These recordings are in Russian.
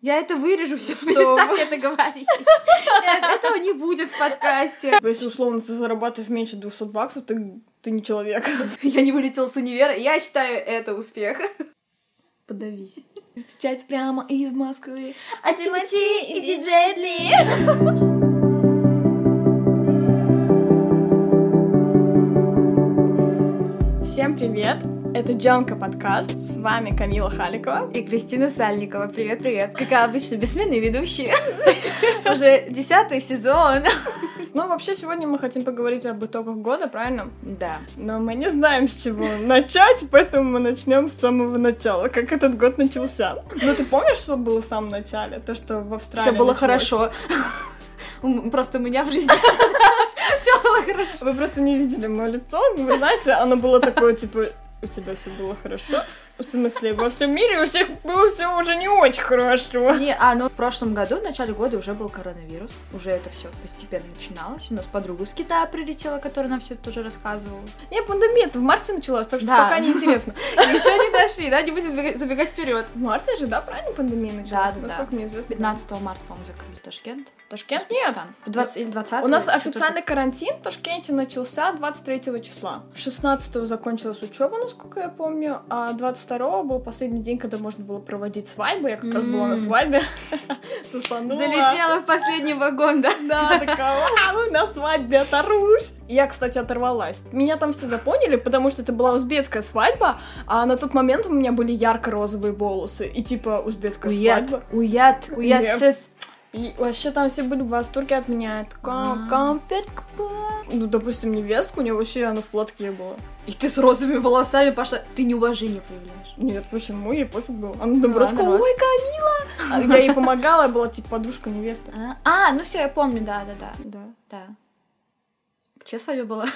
Я это вырежу все, перестань это говорить. Этого не будет в подкасте. Если условно ты зарабатываешь меньше 200 баксов, ты, ты не человек. Я не вылетела с универа, я считаю это успех. Подавись. Встречать прямо из Москвы. А Тимати и диджей Ли. Всем привет! Это Джанка подкаст. С вами Камила Халикова. И Кристина Сальникова. Привет-привет. Как обычно, бессменные ведущие. Уже десятый сезон. Ну, вообще, сегодня мы хотим поговорить об итогах года, правильно? Да. Но мы не знаем, с чего начать, поэтому мы начнем с самого начала, как этот год начался. Ну, ты помнишь, что было в самом начале? То, что в Австралии Все было началось? хорошо. Просто у меня в жизни все было хорошо. Вы просто не видели мое лицо, вы знаете, оно было такое, типа, у тебя все было хорошо. В смысле, во всем мире у всех было все уже не очень хорошо. Не, а, ну в прошлом году, в начале года уже был коронавирус. Уже это все постепенно начиналось. У нас подруга с Китая прилетела, которая нам все это тоже рассказывала. Не, пандемия в марте началась, так что Да. пока не интересно. Еще не дошли, да, не будем забегать- вперед. В марте же, да, правильно пандемия началась? Да, да, Насколько мне известно. 15 марта, по-моему, закрыли Ташкент. Ташкент? Нет. В 20 или 20 У нас официальный карантин в Ташкенте начался 23 числа. 16 закончилась учеба, насколько я помню, а 22 был последний день, когда можно было проводить свадьбы. Я как раз была на свадьбе. Залетела в последний вагон, да? Да, такая, «Вау, на свадьбе оторвусь. Я, кстати, оторвалась. Меня там все запомнили, потому что это была узбекская свадьба, а на тот момент у меня были ярко-розовые волосы. И типа узбекская свадьба. уят, уят, сес. И вообще там все были в восторге от меня. Такая, А. конфетка. Ну, допустим, невестка, у нее вообще она в платке была. И ты с розовыми волосами пошла. Ты неуважение проявляешь. Нет, почему? Ей пофиг было. Она наоборот А, сказала, ой, Камила! А Я ей помогала, я была типа подружка невесты. А, а, ну все, я помню, да, да, да. Да. Да. Чья свадьба была?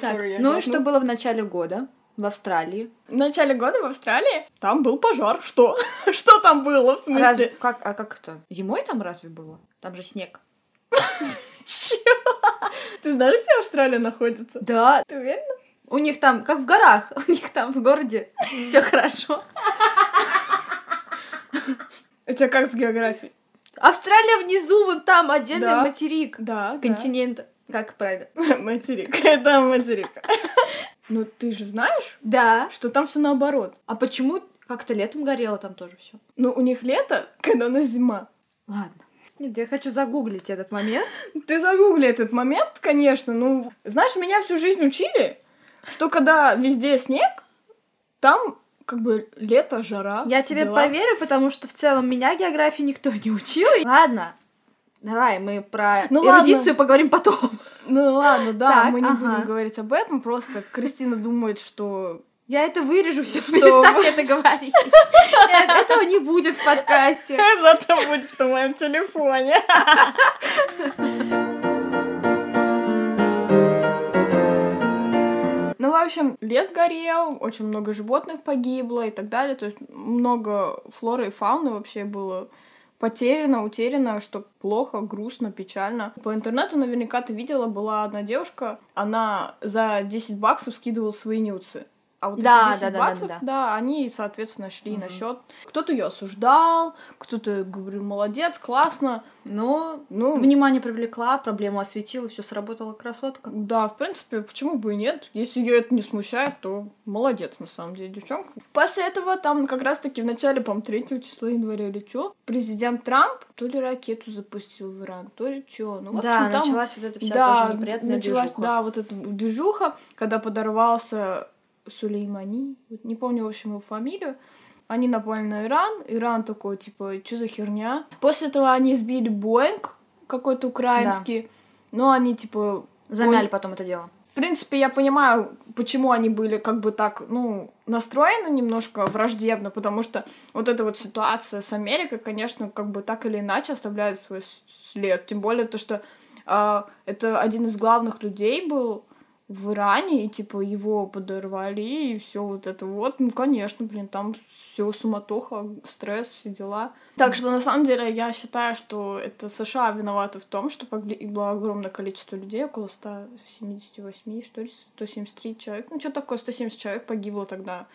Так, ну и что было в начале года в Австралии? В начале года в Австралии там был пожар. Что? Что там было, в смысле? Разве, как, а как это? Зимой там разве было? Там же снег. Чего? Ты знаешь, где Австралия находится? Да. Ты уверена? У них там, как в горах, у них там в городе все хорошо. У тебя как с географией? Австралия внизу, вон там отдельный Да. материк. Да, Континент. Как правильно? Материк. Это материк. Ну, ты же знаешь, Да. что там все наоборот. А почему как-то летом горело там тоже все? Ну, у них лето, когда у нас зима. Ладно. Нет, я хочу загуглить этот момент. Ты загугли этот момент, конечно. Ну, знаешь, меня всю жизнь учили, что когда везде снег, там как бы лето, жара. Я тебе дела. поверю, потому что в целом меня географии никто не учил. Ладно. Давай, мы про Ну эрудицию поговорим потом. Ну ладно, да, Так, мы не ага. будем говорить об этом, просто Кристина думает, что... Я это вырежу все, Что перестань вы? это говорить. Э, Этого не будет в подкасте. Зато будет в моем телефоне. Ну, в общем, лес горел, очень много животных погибло и так далее. То есть много флоры и фауны вообще было потеряно, утеряно, что плохо, грустно, печально. По интернету наверняка ты видела, была одна девушка, она за 10 баксов скидывала свои нюцы. А вот Да, эти 10 да, да, да, баксов, да. да, они, соответственно, шли на Мгм. счет. Кто-то ее осуждал, кто-то говорил, молодец, классно. Ну, Ну, внимание привлекла, проблему осветила, все сработала красотка. Да, в принципе, почему бы и нет? Если ее это не смущает, то молодец, на самом деле, девчонка. После этого, там, как раз-таки в начале, по-моему, 3 числа января или что, президент Трамп то ли ракету запустил в Иран, то ли что. Ну, в да, общем, там... началась вот эта вся да, тоже неприятная началась, движуха. да, вот эта движуха, когда подорвался Сулеймани, не помню, в общем, его фамилию. Они напали на Иран, Иран такой, типа, что за херня? После этого они сбили Боинг какой-то украинский, но они, типа, Замяли потом это дело. в принципе, я понимаю, почему они были как бы так, ну, настроены немножко враждебно, потому что вот эта вот ситуация с Америкой, конечно, как бы так или иначе оставляет свой след. Тем более то, что а, это один из главных людей был в Иране, и типа его подорвали, и все вот это вот. Ну, конечно, блин, там все суматоха, стресс, все дела. Так что на самом деле я считаю, что это США виноваты в том, что погибло огромное количество людей, около 178, что ли, 173 человек. Ну, что такое, 170 человек погибло тогда.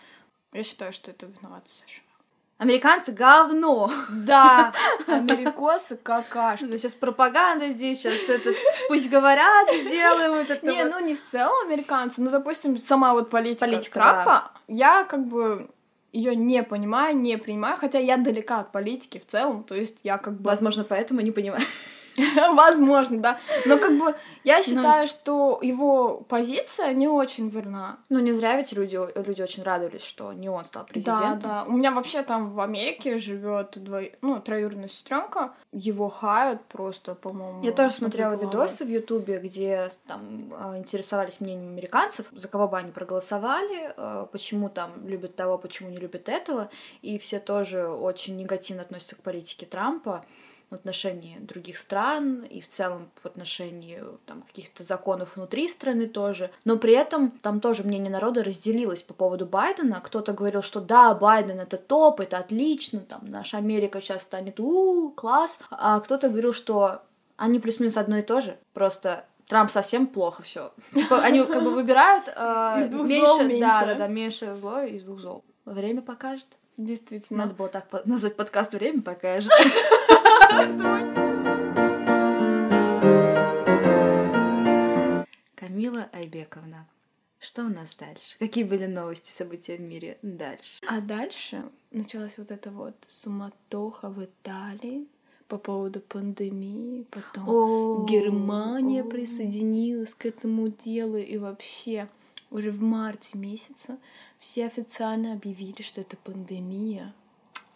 Я считаю, что это виноваты США. Американцы говно. Да, америкосы какашки. Ну, сейчас пропаганда здесь, сейчас этот, пусть говорят, сделаем этот. Не, ну не в целом американцы, ну, допустим, сама вот политика, политика Трампа, да. я как бы ее не понимаю, не принимаю, хотя я далека от политики в целом, то есть я как бы... Возможно, поэтому не понимаю. Возможно, да. Но как бы я ну, считаю, Но... что его позиция не очень верна. Ну, не зря ведь люди, люди очень радовались, что не он стал президентом. Да, да. У меня вообще там в Америке живет дво... ну, троюродная сестренка. Его хают просто, по-моему. Я тоже смотрела видосы в Ютубе, где там а, интересовались мнением американцев, за кого бы они проголосовали, а, почему там любят того, почему не любят этого. И все тоже очень негативно относятся к политике Трампа в отношении других стран и в целом в отношении там, каких-то законов внутри страны тоже. Но при этом там тоже мнение народа разделилось по поводу Байдена. Кто-то говорил, что да, Байден это топ, это отлично, там наша Америка сейчас станет у класс. А кто-то говорил, что они плюс-минус одно и то же, просто Трамп совсем плохо все. Типа, они как бы выбирают э, из двух меньше, зол меньше. Да, да, да, меньше зло из двух зол. Время покажет. Действительно. Надо было так назвать подкаст «Время покажет». Камила Айбековна, что у нас дальше? Какие были новости, события в мире дальше? А дальше началась вот эта вот суматоха в Италии по поводу пандемии, потом О, Германия присоединилась к этому делу, и вообще уже в марте месяца все официально объявили, что это пандемия,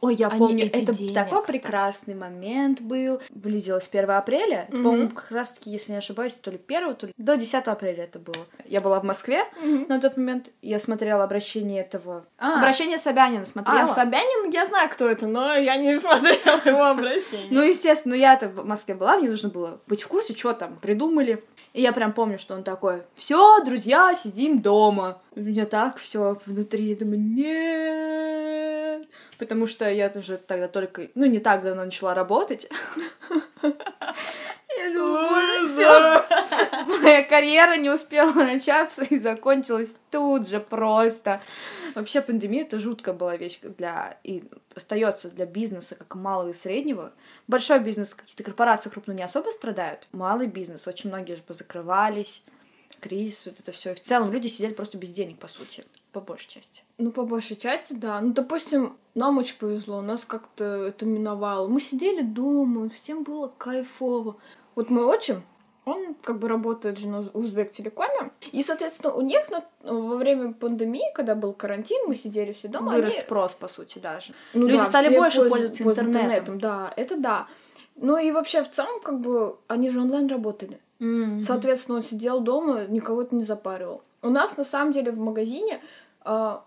Ой, я помню, это такой кстати. прекрасный момент был. Близилось 1 апреля. Mm-hmm. По-моему, как раз таки, если не ошибаюсь, то ли 1, то ли до 10 апреля это было. Я была в Москве mm-hmm. на тот момент. Я смотрела обращение этого... А. Обращение Собянина смотрела. А, Собянин, я знаю, кто это, но я не смотрела его обращение. Ну, естественно, ну я-то в Москве была, мне нужно было быть в курсе, что там придумали. И я прям помню, что он такой, все, друзья, сидим дома. У меня так все внутри, я думаю, нет потому что я тоже тогда только, ну, не так давно начала работать. Я думаю, все. Моя карьера не успела начаться и закончилась тут же просто. Вообще пандемия это жуткая была вещь для и остается для бизнеса как малого и среднего. Большой бизнес, какие-то корпорации крупные не особо страдают. Малый бизнес, очень многие же позакрывались кризис, вот это все. И в целом люди сидели просто без денег, по сути, по большей части. Ну, по большей части, да. Ну, допустим, нам очень повезло, нас как-то это миновало. Мы сидели дома, всем было кайфово. Вот мой отчим, он как бы работает же на Узбек Телекоме. И, соответственно, у них на, во время пандемии, когда был карантин, мы сидели все дома. Вырос они... спрос, по сути, даже. Ну, Люди да, стали больше пользоваться интернетом. интернетом. Да, это да. Ну и вообще в целом, как бы, они же онлайн работали. Mm-hmm. Соответственно, он сидел дома, никого это не запаривал. У нас, на самом деле, в магазине э,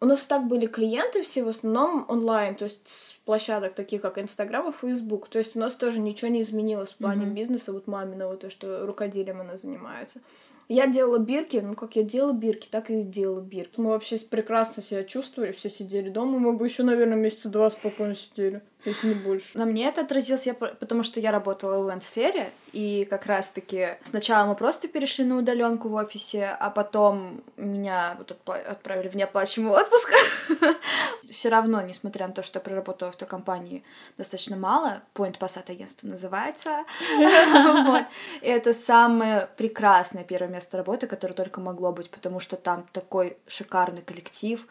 у нас так были клиенты все в основном онлайн, то есть с площадок таких, как Инстаграм и Фейсбук. То есть у нас тоже ничего не изменилось в плане mm-hmm. бизнеса, вот маминого, то, что рукоделием она занимается. Я делала бирки, ну как я делала бирки, так и делала бирки. Мы вообще прекрасно себя чувствовали, все сидели дома, мы бы еще, наверное, месяца два спокойно сидели если не больше. На мне это отразилось, я, потому что я работала в ивент-сфере, и как раз-таки сначала мы просто перешли на удаленку в офисе, а потом меня вот отправили в неоплачиваемый отпуск. Все равно, несмотря на то, что я проработала в той компании достаточно мало, Point Passat агентство называется, это самое прекрасное первое место работы, которое только могло быть, потому что там такой шикарный коллектив,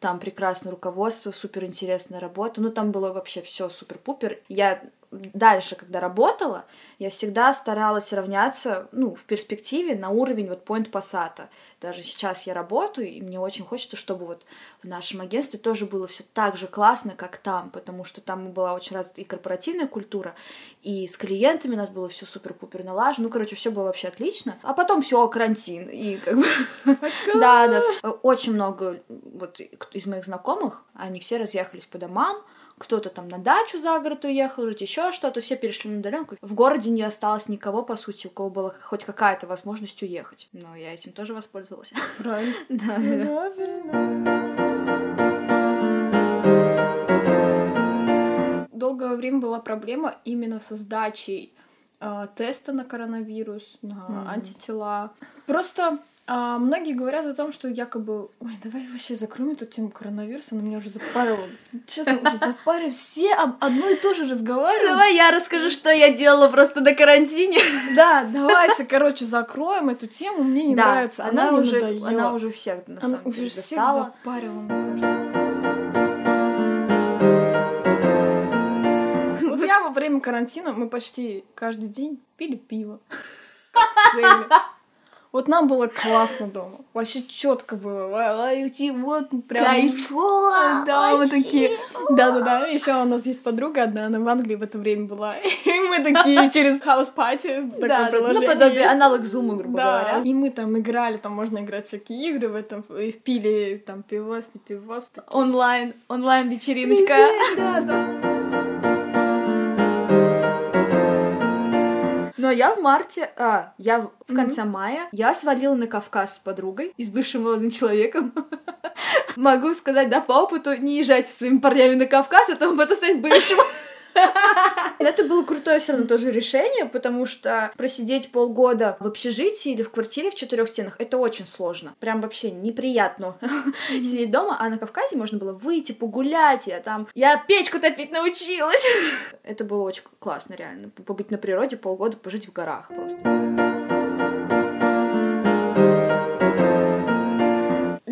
там прекрасное руководство, супер интересная работа. Ну, там было вообще все супер-пупер. Я дальше, когда работала, я всегда старалась равняться, ну, в перспективе на уровень вот Point Passat. Даже сейчас я работаю, и мне очень хочется, чтобы вот в нашем агентстве тоже было все так же классно, как там, потому что там была очень развита и корпоративная культура, и с клиентами у нас было все супер-пупер налажено. Ну, короче, все было вообще отлично. А потом все карантин, и как бы... Да, да. Очень много вот из моих знакомых, они все разъехались по домам, кто-то там на дачу за город уехал, жить еще что-то, все перешли на удаленку. В городе не осталось никого, по сути, у кого была хоть какая-то возможность уехать. Но я этим тоже воспользовалась. Правильно. Да, Долгое время была проблема именно со сдачей э, теста на коронавирус, на антитела. Просто а, многие говорят о том, что якобы, ой, давай вообще закроем эту тему коронавируса, она меня уже запарила. Честно, уже запарила. Все об одно и то же разговаривают. Давай я расскажу, что я делала просто на карантине. Да, давайте, короче, закроем эту тему. Мне не Да, нравится. Она, она уже, надоела. она уже всех на Она самом уже деле всех достала. запарила, мне кажется. Вот я во время карантина, мы почти каждый день пили пиво. Вот нам было классно дома. Вообще четко было. Вот прям. Кайфово! Да, мы такие. Да, да, да. Еще у нас есть подруга одна, она в Англии в это время была. И мы такие через хаус пати Да, такое приложение. наподобие есть. аналог зума, грубо говоря. и мы там играли, там можно играть всякие игры в этом, пили там пивос, не пивос. Онлайн, онлайн вечериночка. Да, да. Но я в марте, а, я в в конце мая, я свалила на Кавказ с подругой и с бывшим молодым человеком. Могу сказать, да, по опыту, не езжайте своими парнями на Кавказ, а то он потом станет бывшим. Это было крутое все равно тоже решение, потому что просидеть полгода в общежитии или в квартире в четырех стенах это очень сложно. Прям вообще неприятно сидеть дома, а на Кавказе можно было выйти, погулять. Я там. Я печку топить научилась. Это было очень классно, реально. Побыть на природе полгода, пожить в горах просто.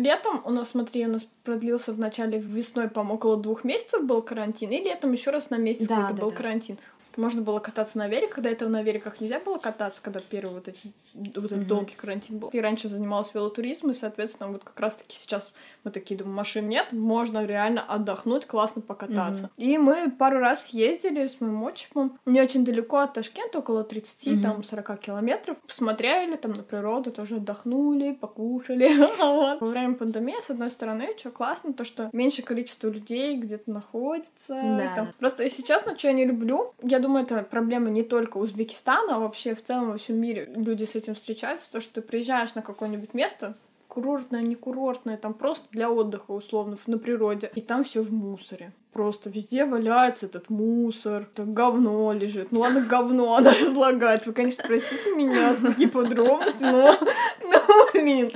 Летом у нас, смотри, у нас продлился в начале весной, по-моему, около двух месяцев был карантин, и летом еще раз на месяц Да, где-то да, был да. карантин. Можно было кататься на велик, когда этого на великах нельзя было кататься, когда первый вот, эти, вот этот Мгм. долгий карантин был. И раньше занималась велотуризмом, и, соответственно, вот как раз-таки сейчас мы такие думаем, машин нет, можно реально отдохнуть, классно покататься. И мы пару раз ездили с моим отчимом, не очень далеко от Ташкента, около 30, Мгм. там, 40 километров. Посмотрели там на природу, тоже отдохнули, покушали. Во время пандемии, с одной стороны, что классно, то, что меньше количество людей где-то находится. Да. Просто, если честно, что я не люблю, я думаю, это проблема не только Узбекистана, а вообще в целом во всем мире люди с этим встречаются, то, что ты приезжаешь на какое-нибудь место, курортное, не курортное, там просто для отдыха условно на природе, и там все в мусоре. Просто везде валяется этот мусор, это говно лежит. Ну ладно, говно, она разлагается. Вы, конечно, простите меня за такие подробности, но, но блин.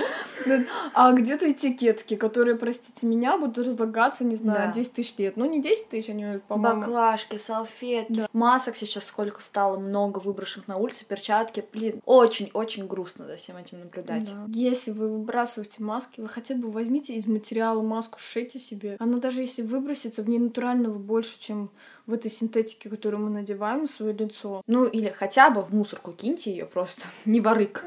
А где-то этикетки, которые, простите меня, будут разлагаться, не знаю, Да. 10 тысяч лет. Ну, не 10 тысяч, они, по-моему... Баклажки, салфетки. Масок сейчас сколько стало много выброшенных на улице, перчатки. Блин, очень-очень грустно за всем этим наблюдать. Да. Если вы выбрасываете маски, вы хотя бы возьмите из материала маску, сшейте себе. Она даже если выбросится, в ней натурального больше, чем в этой синтетике, которую мы надеваем на свое лицо. Ну, или хотя бы в мусорку киньте ее просто. Не ворык.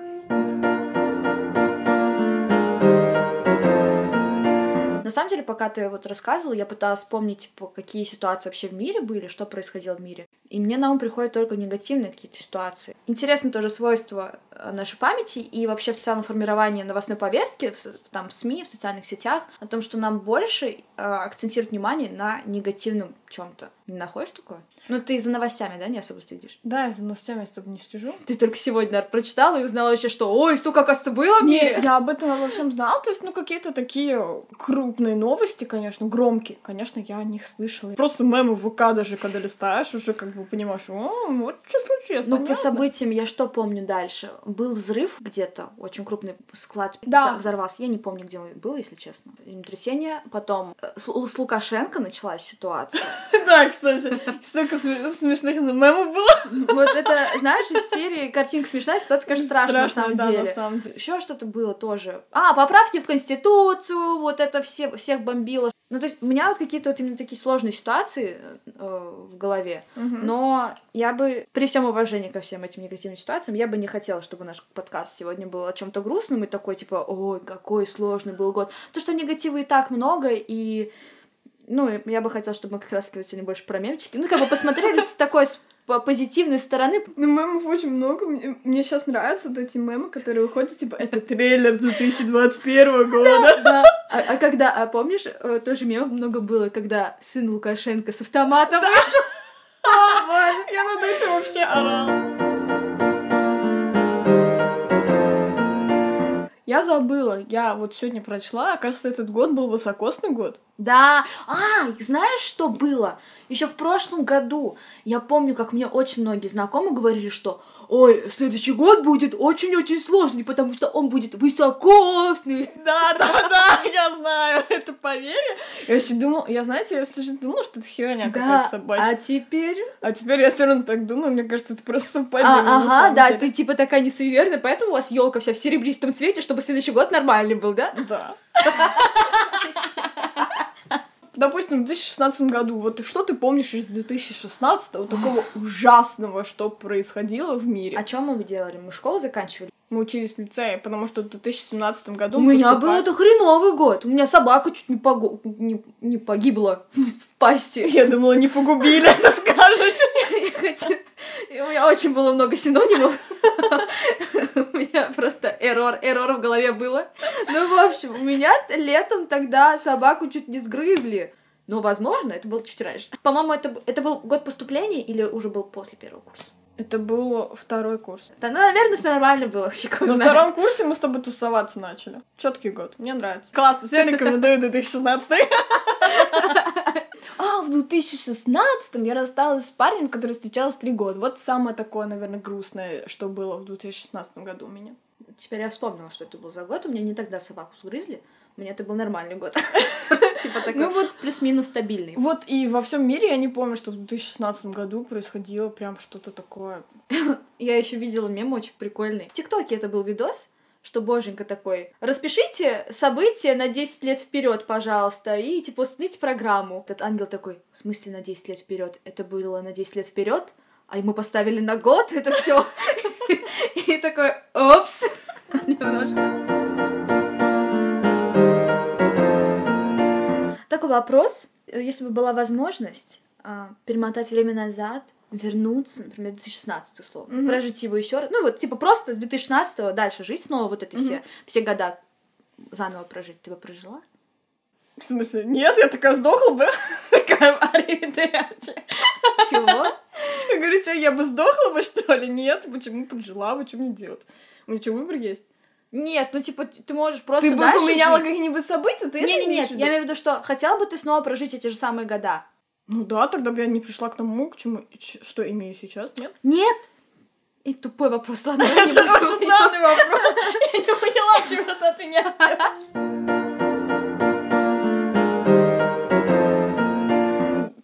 На самом деле, пока ты вот рассказывал, я пыталась вспомнить, типа, какие ситуации вообще в мире были, что происходило в мире. И мне на ум приходят только негативные какие-то ситуации. Интересно тоже свойство э, нашей памяти и вообще в целом формирование новостной повестки в, там, в СМИ, в социальных сетях о том, что нам больше э, акцентируют внимание на негативном чем-то. Не находишь такое? Ну, ты за новостями, да, не особо следишь? Да, я за новостями особо не слежу. Ты только сегодня, наверное, прочитала и узнала вообще, что ой, столько, оказывается, было в мире. я об этом обо всем знала, то есть, ну, какие-то такие крупные новости, конечно, громкие, конечно, я о них слышала. Просто мемы в ВК даже, когда листаешь, уже как бы понимаешь, о, вот что случилось, Ну, по событиям я что помню дальше? Был взрыв где-то, очень крупный склад Да. взорвался. Я не помню, где он был, если честно. Землетрясение. Потом э, с, с Лукашенко началась ситуация. Да, кстати, столько сме- смешных мемов было. Вот это, знаешь, из серии картинка смешная, ситуация, конечно, страшная на самом деле. Еще что-то было тоже. А, поправки в Конституцию, вот это все, всех бомбило. Ну, то есть, у меня вот какие-то вот именно такие сложные ситуации э, в голове. Мгм. Но я бы, при всем уважении ко всем этим негативным ситуациям, я бы не хотела, чтобы наш подкаст сегодня был о чем-то грустном и такой, типа, ой, какой сложный был год. То, что негатива и так много, и ну, я бы хотела, чтобы мы как раз сегодня больше про мемчики. Ну, как бы посмотрели с такой позитивной стороны. Ну, мемов очень много. Мне, мне сейчас нравятся вот эти мемы, которые выходят, типа, это трейлер 2021 года. Да. А, а когда, а помнишь, э, тоже мемов много было, когда сын Лукашенко с автоматом вышел? Я над этим вообще орала. Я забыла, я вот сегодня прочла, оказывается, этот год был высокосный год. Да. А, знаешь, что было? Еще в прошлом году я помню, как мне очень многие знакомые говорили, что ой, следующий год будет очень-очень сложный, потому что он будет высокосный. Да, да, да, я знаю, это поверье. Я еще думала, я, знаете, я все же думала, что это херня какая-то собачья. а теперь... А теперь я все равно так думаю, мне кажется, это просто совпадение. А, ага, да, ты типа такая не суеверная, поэтому у вас елка вся в серебристом цвете, чтобы следующий год нормальный был, да? Да. Допустим, в 2016 году, вот что ты помнишь из 2016 такого ужасного, что происходило в мире? А что мы делали? Мы школу заканчивали? Мы учились в лицее, потому что в 2017 году У меня был поступали- это хреновый год. У меня собака чуть не, пого- не, не погибла в пасти. Я думала, не погубили, ты скажешь. У меня очень было много синонимов. У меня просто эррор, эррор в голове было. Ну, в общем, у меня летом тогда собаку чуть не сгрызли. Но, возможно, это было чуть раньше. По-моему, это, это был год поступления или уже был после первого курса? Это был второй курс. Да, ну, наверное, все нормально было. фиг На знает. втором курсе мы с тобой тусоваться начали. Четкий год, мне нравится. Классно, всем рекомендую 2016. А, в 2016 я рассталась с парнем, который встречалась три года. Вот самое такое, наверное, грустное, что было в 2016 году у меня. Теперь я вспомнила, что это был за год. У меня не тогда собаку сгрызли. У меня это был нормальный год. Типа такой Ну вот, плюс-минус стабильный. вот и во всем мире я не помню, что в 2016 году происходило прям что-то такое. Я еще видела мем очень прикольный. В ТикТоке это был видос, что боженька такой, распишите события на 10 лет вперед, пожалуйста, и типа установите программу. Этот ангел такой, в смысле на 10 лет вперед? Это было на 10 лет вперед, а ему поставили на год это все. И такой, опс, немножко. Вопрос, если бы была возможность а, перемотать время назад, вернуться, например, в 2016 условно, Мгм. прожить его еще раз, ну вот типа просто с 2016 дальше жить снова вот эти все, все года заново прожить, ты бы прожила? В смысле, нет, я такая сдохла бы. Такая аривидерчи. Чего? Я говорю, что, я бы сдохла бы, что ли? Нет, почему прожила бы, что мне делать? У меня что, выбор есть? Нет, ну типа ты можешь просто Ты бы дальше поменяла жить. какие-нибудь события, ты это Не, не, имеешь нет, виду? я имею в виду, что хотела бы ты снова прожить эти же самые года. Ну да, тогда бы я не пришла к тому, к чему, что имею сейчас, нет? Нет. И тупой вопрос, ладно. не Это очень странный вопрос. Я не поняла, чего ты от меня.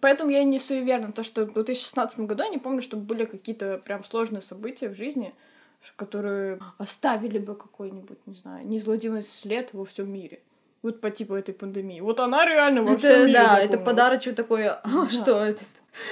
Поэтому я и не суеверна, то, что в 2016 году я не помню, чтобы были какие-то прям сложные события в жизни, которые оставили бы какой-нибудь, не знаю, неизгладимый след во всем мире. Вот по типу этой пандемии. Вот она реально во всем мире да, это подарочек такой, а, Да. что этот,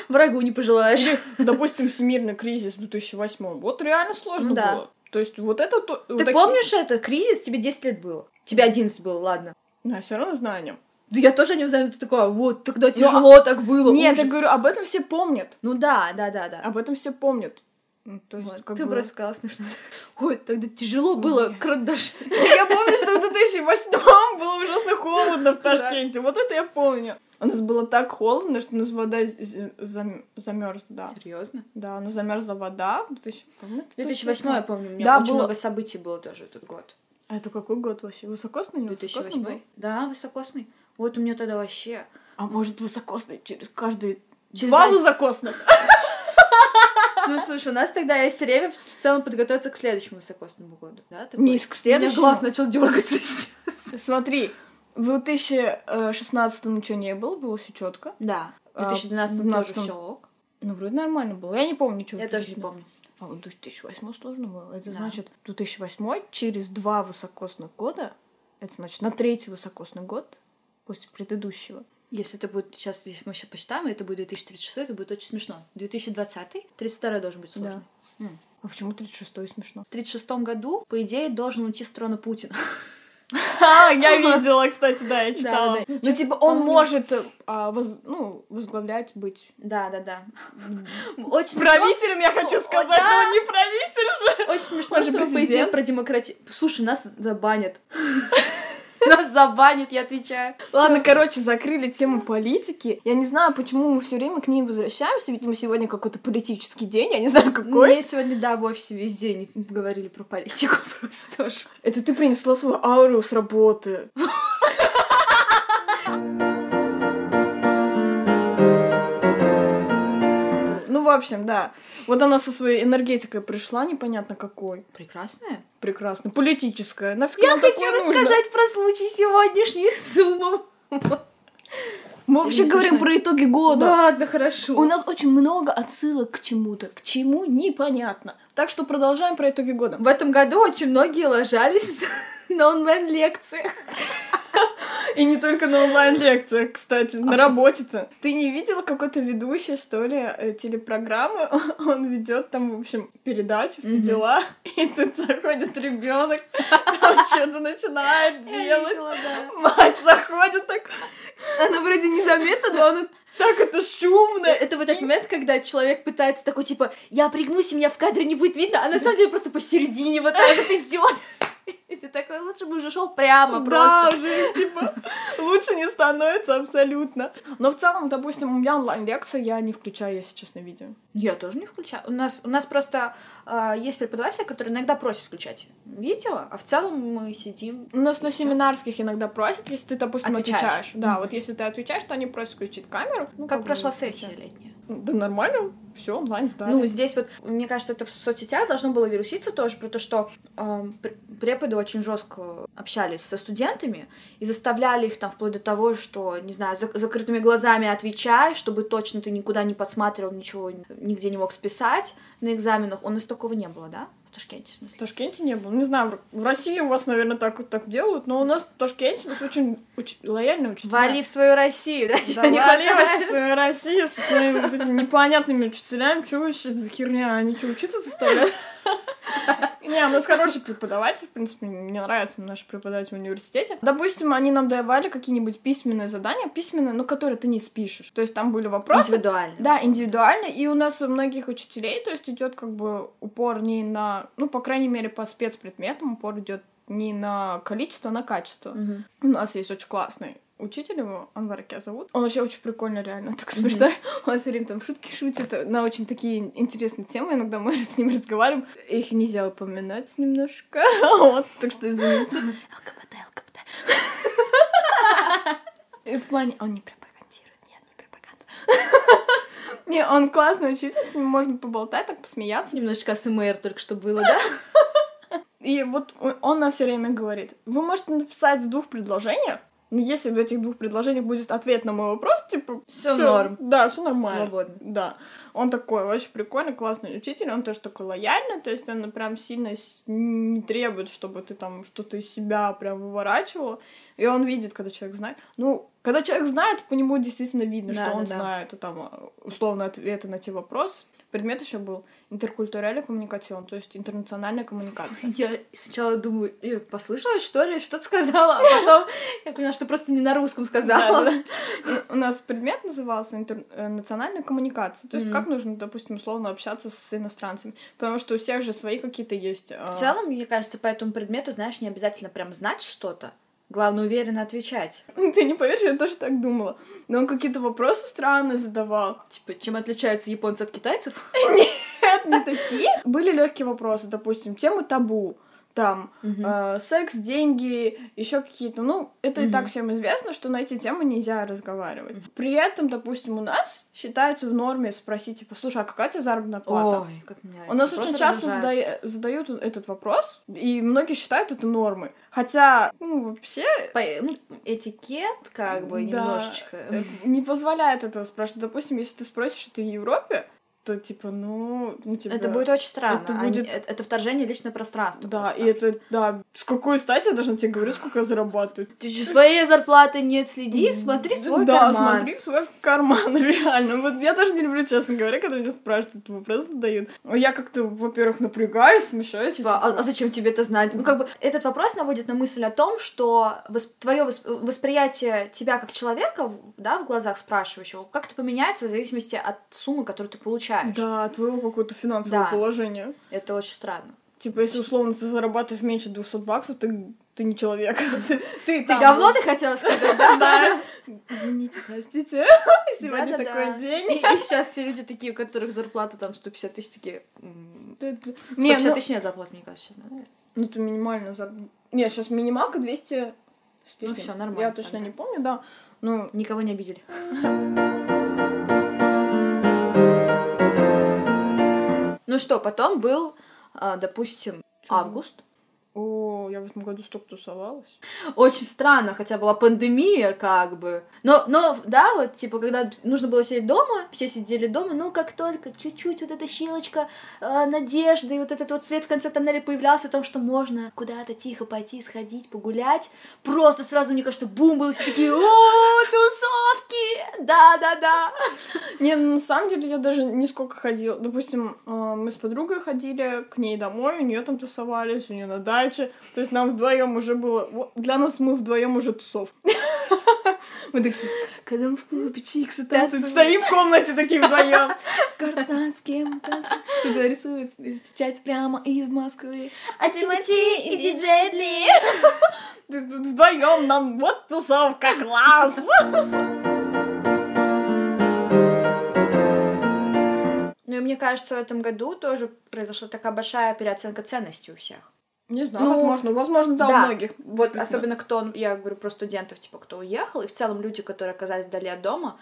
врагу не пожелаешь. Допустим, всемирный кризис в 2008 Вот реально сложно Ну да. было. То есть вот это... то- вот Ты такие- помнишь это? Кризис, тебе 10 лет было. Тебе 11 было, ладно. Ну, я все равно знаю о нем. Да я тоже не знаю, но ты такая, вот, тогда тяжело так было. Нет, ужас». я говорю, об этом все помнят. Ну да, да, да, да. Об этом все помнят. Ну, то есть, Вот, как Ты бы- просто сказала смешно. Ой, тогда тяжело было, Ой. карандаш. Я помню, что в 2008 было ужасно холодно в Ташкенте. Вот это я помню. У нас было так холодно, что у нас вода замерзла, да. Серьезно? Да, у нас замерзла вода. в 2000 по-моему, это 2008 я помню, у меня Да, очень много событий было тоже этот год. А это какой год вообще? Высокосный, не высокосный был? 2008? Да, высокосный. Вот у меня тогда вообще... А может, высокосный через каждый... Через Два высокосных? Ну, слушай, у нас тогда есть время в целом подготовиться к следующему высокосному году. Да, такой? Не к У меня следующему. глаз начал дергаться сейчас. Смотри, в 2016 ничего не было, было все четко. Да. В А, 2012 в тоже 12 все ок. Ну, вроде нормально было. Я не помню ничего. Я тоже не 2000. помню. А вот 2008 сложно было. Это Да. значит, 2008 через два высокосных года, это значит на третий высокосный год после предыдущего. Если это будет сейчас, если мы еще посчитаем, это будет 2036, это будет очень смешно. 2020, 32 должен быть сложный. М. А почему 36 смешно? В 36 году, по идее, должен уйти с трона Путин. А, я видела, кстати, да, я читала. Да, да, да. Ну, типа, он может, а, ну, возглавлять, быть Да, да, да. Очень правителем, я хочу сказать, да. но он не правитель же. Очень смешно, что по идее, про демократию... Слушай, нас забанят. Нас забанят, я отвечаю. Ладно, короче, закрыли тему политики. Я не знаю, почему мы все время к ней возвращаемся. Видимо, сегодня какой-то политический день, я не знаю, какой. Мне сегодня, да, в офисе весь день говорили про политику просто тоже. Это ты принесла свою ауру с работы. Ну, в общем, да. Вот она со своей энергетикой пришла, непонятно какой. Прекрасная. Прекрасно. Политическая. Нафиг Я хочу такое нужно? рассказать про случай сегодняшний с Зумом. Мы вообще говорим про итоги года. Ладно, хорошо. У нас очень много отсылок к чему-то. К чему непонятно. Так что продолжаем про итоги года. В этом году очень многие ложались на онлайн-лекциях. И не только на онлайн-лекциях, кстати, на что? работе-то. Ты не видела какой-то ведущий, что ли, э, телепрограммы? Он ведет там, в общем, передачу, все дела. И тут заходит ребенок, там что-то начинает делать. Мать заходит так. Она вроде незаметно, но она так это шумно. Это вот этот момент, когда человек пытается такой, типа, я пригнусь, и меня в кадре не будет видно, а на самом деле просто посередине вот так вот идет. И ты такой, лучше бы уже шел прямо Да, просто. же, типа, лучше не становится абсолютно. Но в целом, допустим, у меня онлайн-лекция, я не включаю, если честно, видео. Я тоже не включаю. У нас, у нас просто а, есть преподаватели, которые иногда просят включать видео, а в целом мы сидим. У нас на семинарских иногда просят, если ты, допустим, Отвечаешь. отвечаешь. Да, Мгм. вот если ты отвечаешь, то они просят включить камеру. Ну, Как прошла всё. сессия летняя? Да нормально, все онлайн сдали. Ну, здесь вот, мне кажется, это в соцсетях должно было вируситься тоже, про то, что пр- преподы очень жестко общались со студентами и заставляли их там вплоть до того, что, не знаю, за закрытыми глазами отвечай, чтобы точно ты никуда не подсматривал, ничего нигде не мог списать на экзаменах. У нас такого не было, да? В Ташкенте, в смысле? В Ташкенте не было. Не знаю, в- в России у вас, наверное, так так делают, но у нас в Ташкенте у нас очень уч... лояльные учителя. Вали в свою Россию, да? Да, не вали вообще свою Россию со своими вот этими непонятными учителями. Что вообще за херня? Они что, учиться заставляют? Не, у нас хороший преподаватель, в принципе, мне нравится наш преподаватель в университете. Допустим, они нам давали какие-нибудь письменные задания, письменные, но которые ты не спишешь. То есть там были вопросы, Индивидуально. да, индивидуально, и у нас у многих учителей, то есть идет как бы упор не на, ну, по крайней мере, по спецпредметам упор идет не на количество, а на качество. Мгм. У нас есть очень классный учитель, его Анварке зовут. Он вообще очень прикольно, реально, так смешно. Он все время там шутки шутит на очень такие интересные темы. Иногда мы с ним разговариваем. Их нельзя упоминать немножко. Вот, так что извините. ЛГБТ, ЛГБТ. И В плане, он не пропагандирует, нет, не пропаганда. Не, он классный учитель, с ним можно поболтать, так посмеяться. Немножечко СМР только что было, да? И вот он- нам все время говорит, вы можете написать в двух предложениях, если в этих двух предложениях будет ответ на мой вопрос, типа... Всё, норм. Да, все нормально. Свободно. Да. Он такой очень прикольный, классный учитель, он тоже такой лояльный, то есть он прям сильно не требует, чтобы ты там что-то из себя прям выворачивала, и он видит, когда человек знает. Ну, когда человек знает, по нему действительно видно, Да, что он да, да. знает, там условно ответы на те вопросы. Предмет еще был интеркультуральная коммуникацион, то есть интернациональная коммуникация. Я сначала думаю, «Э, послышалась, что ли, что-то сказала, а потом я поняла, что просто не на русском сказала. У нас предмет назывался интер- э, коммуникация. То есть, как нужно, допустим, условно общаться с иностранцами. Потому что у всех же свои какие-то есть. а, В целом, мне кажется, по этому предмету, знаешь, не обязательно прям знать что-то. Главное, уверенно отвечать. Ты не поверишь, я тоже так думала. Но он какие-то вопросы странные задавал. Типа, чем отличаются японцы от китайцев? Нет, не такие. Были легкие вопросы, допустим, темы табу. Там Мгм. э, секс, деньги, еще какие-то. Ну, это и Мгм. так всем известно, что на эти темы нельзя разговаривать. При этом, допустим, у нас считается в норме спросить, типа, слушай, а какая у тебя заработная плата? Ой, как меня У нас очень часто задая- задают этот вопрос, и многие считают это нормой. Хотя, ну, вообще, По- ну, этикет, как бы, Да. немножечко. это не позволяет этого спрашивать. Допустим, если ты спросишь это в Европе, то типа, ну, ну типа, Это будет очень странно. это Они- будет- э- Это вторжение в личное пространство. Да, просто. и это, да, с какой стати я должна тебе говорить, сколько я зарабатываю? Ты же своей зарплаты нет, следи, смотри свой да, карман. смотри в свой карман, реально. Вот я тоже не люблю, честно говоря, когда меня спрашивают, этот вопрос задают. Я как-то, во-первых, напрягаюсь, смущаюсь. и Типа, а, типа, а зачем тебе это знать? Ну, как бы, этот вопрос наводит на мысль о том, что твое восприятие тебя как человека, да, в глазах спрашивающего, как-то поменяется в зависимости от суммы, которую ты получаешь. Да, твоего какого-то финансового Да. положения. Это очень странно. Типа, если условно ты зарабатываешь меньше 200 баксов, ты, ты не человек. Ты, Ты говно, ты хотела сказать, да? Да. Извините, простите. Сегодня такой день. И, сейчас все люди такие, у которых зарплата там 150 тысяч, такие... м, Ты- ты- 150 Не, ну, тысяч нет зарплат, мне кажется, сейчас, да? ну это минимально за... Не, сейчас минималка 200 с Ну, всё, нормально Я точно не помню, да. Ну, Никого не обидели. Ну что, потом был, а, допустим, август. О, я в этом году столько тусовалась. Очень странно, хотя была пандемия, как бы. Но, но, да, вот, типа, когда нужно было сидеть дома, все сидели дома, ну, как только чуть-чуть вот эта щелочка э, надежды, и вот этот вот свет в конце тоннеля появлялся о том, что можно куда-то тихо пойти, сходить, погулять, просто сразу, мне кажется, бум, было все такие, о, тусовки, да-да-да. Не, ну, на самом деле я даже не сколько ходила. Допустим, э, мы с подругой ходили к ней домой, у нее там тусовались, у нее на даче. То есть нам вдвоем уже было... Для нас мы вдвоем уже тусов. Мы такие, Когда мы в клубе чиксы тут стоим в комнате такие вдвоем. с городским что-то рисуется, встречать прямо из Москвы. А Тимати и диджей Ли. Вдвоем нам вот тусовка, класс! Ну и мне кажется, в этом году тоже произошла такая большая переоценка ценностей у всех. Не знаю, Ну, возможно, возможно, да, у многих. Вот действительно. особенно кто, я говорю про студентов, типа, кто уехал, и в целом люди, которые оказались вдали от дома,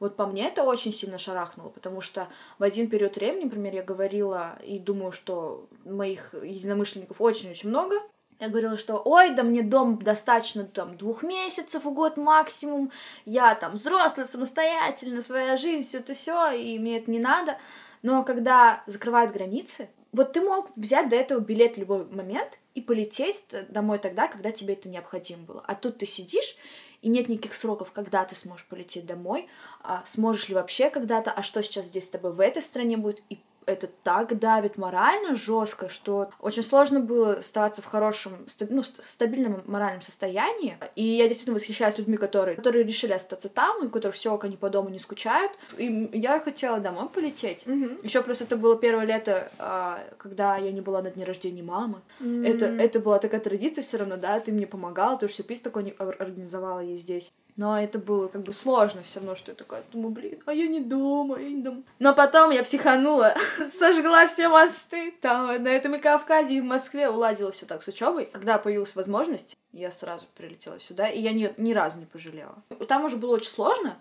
вот по мне это очень сильно шарахнуло, потому что в один период времени, например, я говорила, и думаю, что моих единомышленников очень-очень много, я говорила, что ой, да мне дом достаточно там двух месяцев в год максимум, я там взрослая, самостоятельно, своя жизнь, все это все, и мне это не надо. Но когда закрывают границы, вот ты мог взять до этого билет в любой момент и полететь домой тогда, когда тебе это необходимо было. А тут ты сидишь, и нет никаких сроков, когда ты сможешь полететь домой, а сможешь ли вообще когда-то, а что сейчас здесь с тобой в этой стране будет, и это так давит морально жестко, что очень сложно было оставаться в хорошем, ну, ст- стабильном моральном состоянии. И я действительно восхищаюсь людьми, которые, которые решили остаться там, и у которых все, они по дому не скучают. И я хотела домой полететь. Мгм. Еще плюс это было первое лето, а, когда я не была на дне рождения мамы. Это, М. это была такая традиция все равно, да, ты мне помогала, ты уж сюрприз такой организовала ей здесь. Но это было как бы сложно все равно, что я такая, думаю, блин, а я не дома, я не дома. Но потом я психанула, сожгла все мосты, там, на этом и Кавказе, и в Москве, уладила все так с учебой. Когда появилась возможность, я сразу прилетела сюда, и я ни, ни разу не пожалела. Там уже было очень сложно,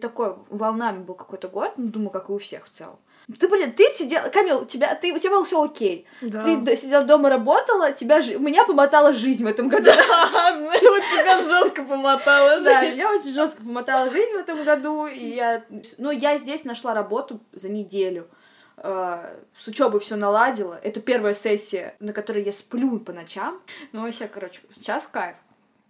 такой волнами был какой-то год, ну, думаю, как и у всех в целом. Ты, блин, ты сидела, Камил, у тебя, ты, у тебя было все окей. Да. Ты сидела дома, работала, тебя, жи- меня помотала жизнь в этом году. Да, вот тебя жестко помотала Да, жизнь. меня очень жестко помотала жизнь в этом году, и я, ну, я здесь нашла работу за неделю. Э, С учебой все наладила. Это первая сессия, на которой я сплю по ночам. Ну, вообще, короче, сейчас кайф.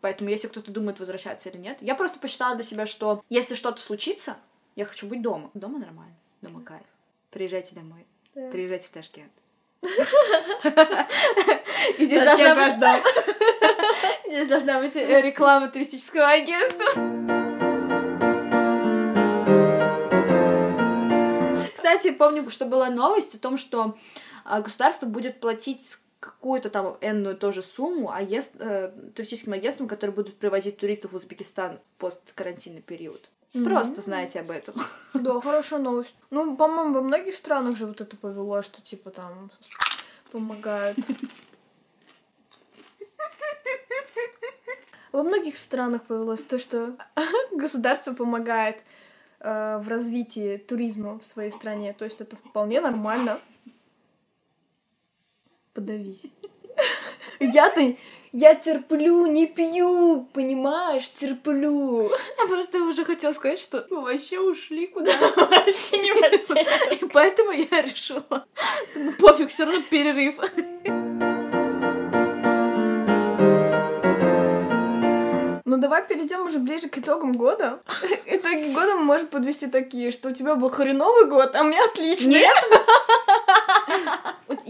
Поэтому, если кто-то думает, возвращаться или нет, я просто посчитала для себя, что если что-то случится, я хочу быть дома. Дома нормально, дома кайф. Приезжайте домой. Да. Приезжайте в Ташкент. И здесь должна быть- ждал. Здесь должна быть реклама туристического агентства. Кстати, помню, что была новость о том, что а, государство будет платить какую-то там энную тоже сумму агент, э, туристическим агентствам, которые будут привозить туристов в Узбекистан в посткарантинный период. Просто знаете об этом. Да, хорошая новость. Ну, по-моему, во многих странах же вот это повело, что типа там помогают. Во многих странах повелось то, что государство помогает э, в развитии туризма в своей стране. То есть это вполне нормально. Подавись. Я-то я терплю, не пью, понимаешь, терплю. Я просто уже хотела сказать, что мы вообще ушли куда Вообще не хотела. И поэтому я решила, ну пофиг, все равно перерыв. Ну давай перейдем уже ближе к итогам года. Итоги года мы можем подвести такие, что у тебя был хреновый год, а у меня отличный. Нет?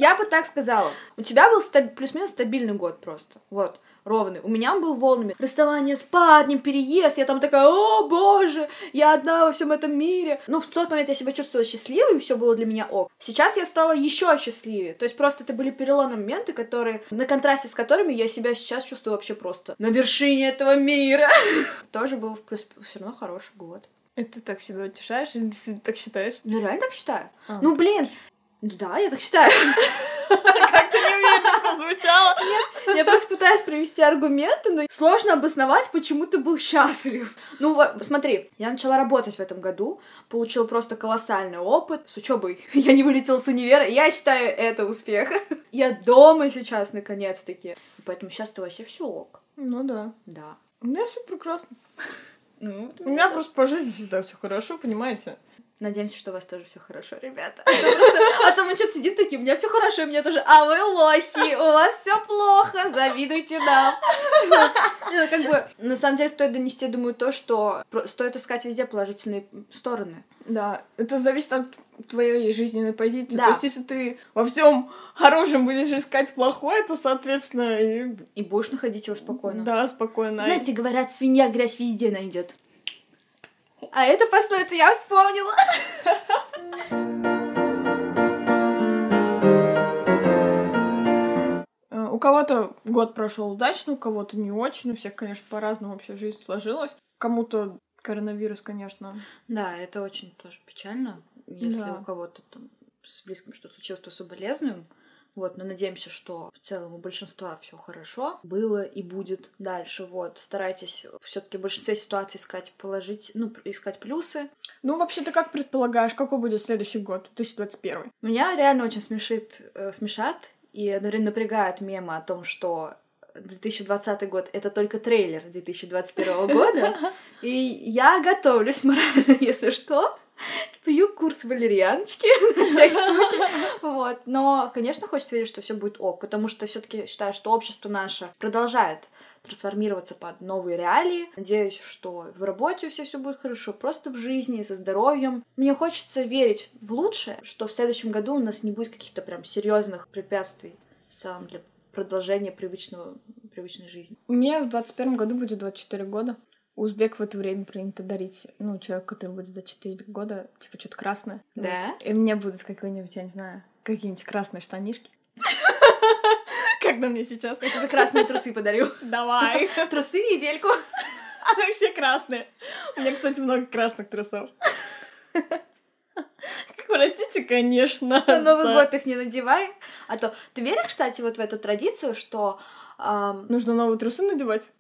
Я бы так сказала. У тебя был стаб- плюс-минус стабильный год просто. Вот. Ровный. У меня он был волнами. Расставание с парнем, переезд. Я там такая, о боже, я одна во всем этом мире. Ну, в тот момент я себя чувствовала счастливой, и все было для меня ок. Сейчас я стала еще счастливее. То есть просто это были переломные моменты, которые, на контрасте с которыми я себя сейчас чувствую вообще просто на вершине этого мира. Тоже был плюс все равно хороший год. Это ты так себя утешаешь или действительно так считаешь? Ну, реально так считаю. А. Ну, блин. Ну да, я так считаю. Как-то неуверенно прозвучало. Я просто пытаюсь привести аргументы, но сложно обосновать, почему ты был счастлив. Ну, смотри, я начала работать в этом году, получила просто колоссальный опыт. С учебой я не вылетела с универа, я считаю это успех. Я дома сейчас, наконец-таки. Поэтому сейчас-то вообще все ок. Ну да. Да. У меня все прекрасно. Ну, У меня просто по жизни всегда все хорошо, понимаете? Надеемся, что у вас тоже все хорошо, ребята. А то то мы что-то сидим такие, у меня все хорошо, у меня тоже, а вы лохи, у вас все плохо, завидуйте нам. Ну, Как бы, на самом деле, стоит донести, думаю, то, что стоит искать везде положительные стороны. Да, это зависит от твоей жизненной позиции. Да. То есть, если ты во всем хорошем будешь искать плохое, то, соответственно, и... И будешь находить его спокойно. Да, спокойно. Знаете, говорят, свинья грязь везде найдет. А это пословица я вспомнила. Э, У кого-то год прошел удачно, у кого-то не очень. У всех, конечно, по-разному вообще жизнь сложилась. Кому-то коронавирус, конечно. Да, это очень тоже печально, если Да. у кого-то там с близким что-то случилось, то соболезнуем. Вот, но надеемся, что в целом у большинства все хорошо было и будет дальше. Вот, старайтесь все-таки в большинстве ситуаций искать положить, ну, искать плюсы. Ну, вообще, ты как предполагаешь, какой будет следующий год, 2021? Меня реально очень смешит, э, смешат и одновременно напрягают мемы о том, что 2020 год — это только трейлер 2021 года, и я готовлюсь морально, если что. Пью курс валерьяночки, на всякий случай. Вот. Но, конечно, хочется верить, что все будет ок, потому что все таки считаю, что общество наше продолжает трансформироваться под новые реалии. Надеюсь, что в работе у всех все будет хорошо, просто в жизни, со здоровьем. Мне хочется верить в лучшее, что в следующем году у нас не будет каких-то прям серьезных препятствий в целом для продолжения привычного, привычной жизни. Мне в 21 году будет 24 года. Узбек в это время принято дарить, ну, человеку, который будет за 4 года, типа, что-то красное. Да? Вот. И мне будут какой-нибудь, я не знаю, какие-нибудь красные штанишки. Как на мне сейчас? Я тебе красные трусы подарю. Давай. Трусы недельку. Они все красные. У меня, кстати, много красных трусов. Простите, конечно. На Новый за- год их не надевай. А то ты веришь, кстати, вот в эту традицию, что ам, Нужно новые трусы надевать?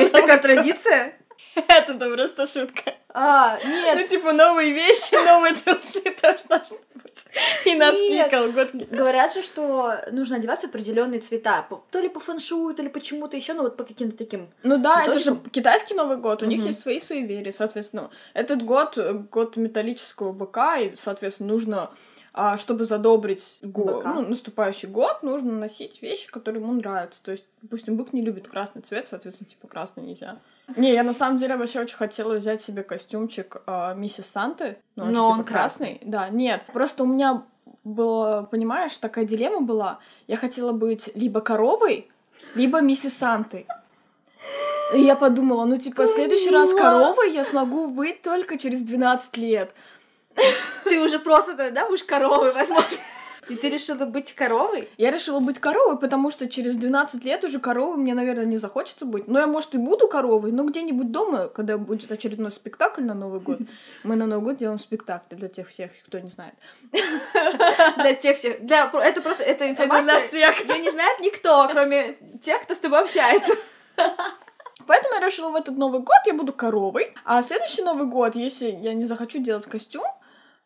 Есть такая традиция? Это-то просто шутка. А, Ну, нет, типа, новые вещи, новые трусы должны быть. И носки, Нет. колготки. говорят же, что нужно одеваться в определенные цвета. То ли по фэншую, то ли почему-то еще, ну вот по каким-то таким. Ну да, это же китайский Новый год, у них есть свои суеверия, соответственно. Этот год год металлического быка, и, соответственно, нужно, а, чтобы задобрить го- ну, наступающий год, нужно носить вещи, которые ему нравятся. То есть, допустим, бык не любит красный цвет, соответственно, типа красный нельзя. Не, я на самом деле вообще очень хотела взять себе костюмчик а, миссис Санты. Ну, он же, Но типа он красный. Да, нет. Просто у меня была, понимаешь, такая дилемма была. Я хотела быть либо коровой, либо миссис Сантой. И я подумала, ну, типа, в следующий раз коровой я смогу быть только через 12 лет. Ты уже просто тогда будешь коровой, возможно. И ты решила быть коровой? Я решила быть коровой, потому что через 12 лет уже коровой мне, наверное, не захочется быть. Но я, может, и буду коровой, но где-нибудь дома, когда будет очередной спектакль на Новый год. Мы на Новый год делаем спектакль для тех всех, кто не знает. Для тех всех. Для, это просто эта информация. всех. Ее не знает никто, кроме тех, кто с тобой общается. Поэтому я решила в этот Новый год я буду коровой. А следующий Новый год, если я не захочу делать костюм,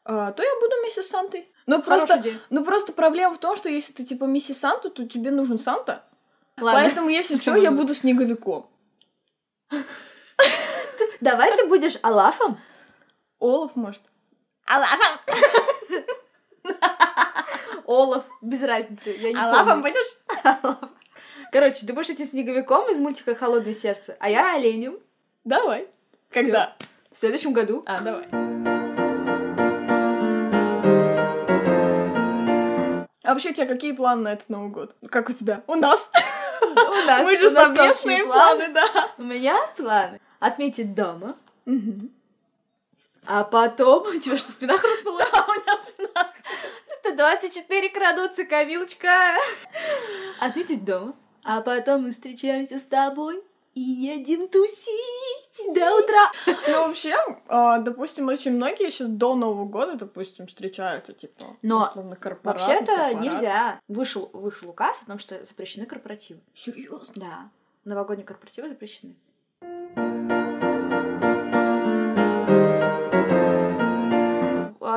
то я буду миссис Сантой. Ну просто, идея. ну просто проблема в том, что если ты типа миссис Санта, то тебе нужен Санта. Ладно. Поэтому, если что, я буду снеговиком. Давай ты будешь Алафом? Олаф, может. Олаф, без разницы. Я не Алафом будешь? Короче, ты будешь этим снеговиком из мультика «Холодное сердце», а я оленем Давай. Когда? в следующем году. А, давай. А вообще, у тебя какие планы на этот Новый год? Как у тебя? У нас. У нас- Мы же совместные планы, да. У меня планы отметить дома, а потом... У тебя что, спина хрустнула? А у меня спина. Это 24 крадутся, Камилочка. Отметить дома, а потом мы встречаемся с тобой и едем тусить до утра. Ну, вообще, а, допустим, очень многие сейчас до Нового года, допустим, встречаются, типа, Но условно, корпораты, Вообще-то нельзя. Вышел, вышел указ о том, что запрещены корпоративы. Серьезно? Да. Новогодние корпоративы запрещены.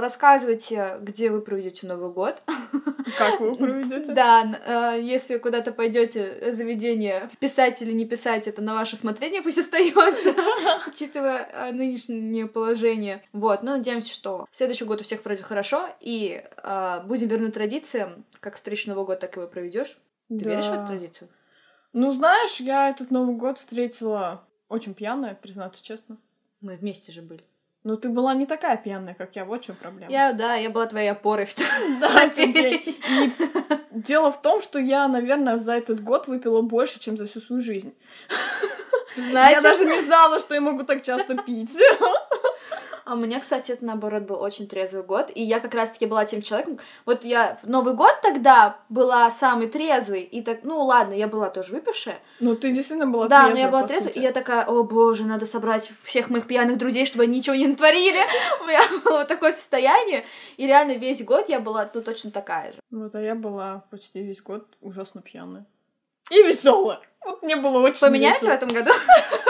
Рассказывайте, где вы проведете Новый год. Как вы проведете? Да, э, если куда-то пойдете заведение, писать или не писать, это на ваше усмотрение пусть остается, учитывая э, нынешнее положение. Вот, но надеемся, что следующий год у всех пройдет хорошо, и э, будем верны традициям, как встречный Новый год, так его проведешь. Ты веришь в эту традицию? Ну, знаешь, я этот Новый год встретила очень пьяная, признаться честно. Мы вместе же были. Но ты была не такая пьяная, как я, вот в чем проблема. Я, да, я была твоей опорой в Да, дело в том, что я, наверное, за этот год выпила больше, чем за всю свою жизнь. Я Значит, даже не знала, что я могу так часто пить. А у меня, кстати, это наоборот был очень трезвый год, и я как раз-таки была тем человеком. Вот я в Новый год тогда была самый трезвый, и так, ну ладно, я была тоже выпившая. Ну, ты действительно была да, но трезвая, я была по трезвой, сути. и я такая, о боже, надо собрать всех моих пьяных друзей, чтобы они ничего не натворили. У меня было вот такое состояние, и реально весь год я была, ну, точно такая же. Вот, а я была почти весь год ужасно пьяная. И веселая. Вот мне было очень Поменяемся в этом году?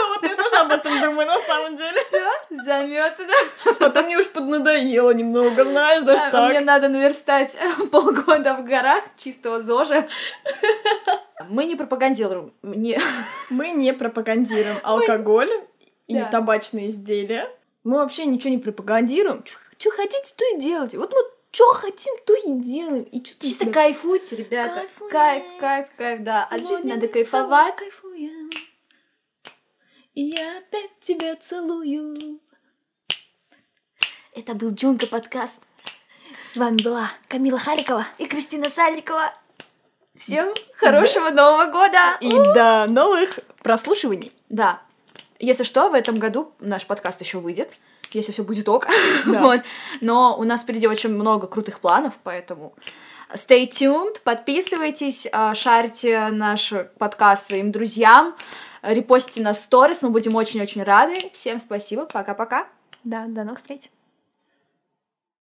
Тоже об этом думаю, на самом деле. Все, заметано. Потом мне уж поднадоело немного, знаешь, даже А, так. Мне надо наверстать полгода в горах чистого ЗОЖа. Мы не пропагандируем. Не... Мы не пропагандируем алкоголь и Да. табачные изделия. Мы вообще ничего не пропагандируем. Что хотите, то и делайте. Вот мы что хотим, то и делаем. И что Чисто кайфуйте, ребята. Кайфуем. Кайф, кайф, кайф, да. От жизни надо кайфовать. И я опять тебя целую. Это был Джунка подкаст. С вами была Камила Харикова и Кристина Сальникова. Всем хорошего Нового года! И до новых прослушиваний. Да. Если что, в этом году наш подкаст еще выйдет, если все будет ок. Да. вот. Но у нас впереди очень много крутых планов, поэтому stay tuned, подписывайтесь, а, шарьте наш подкаст своим друзьям, репостите на сторис, мы будем очень-очень рады. Всем спасибо, пока-пока. Да, до новых встреч.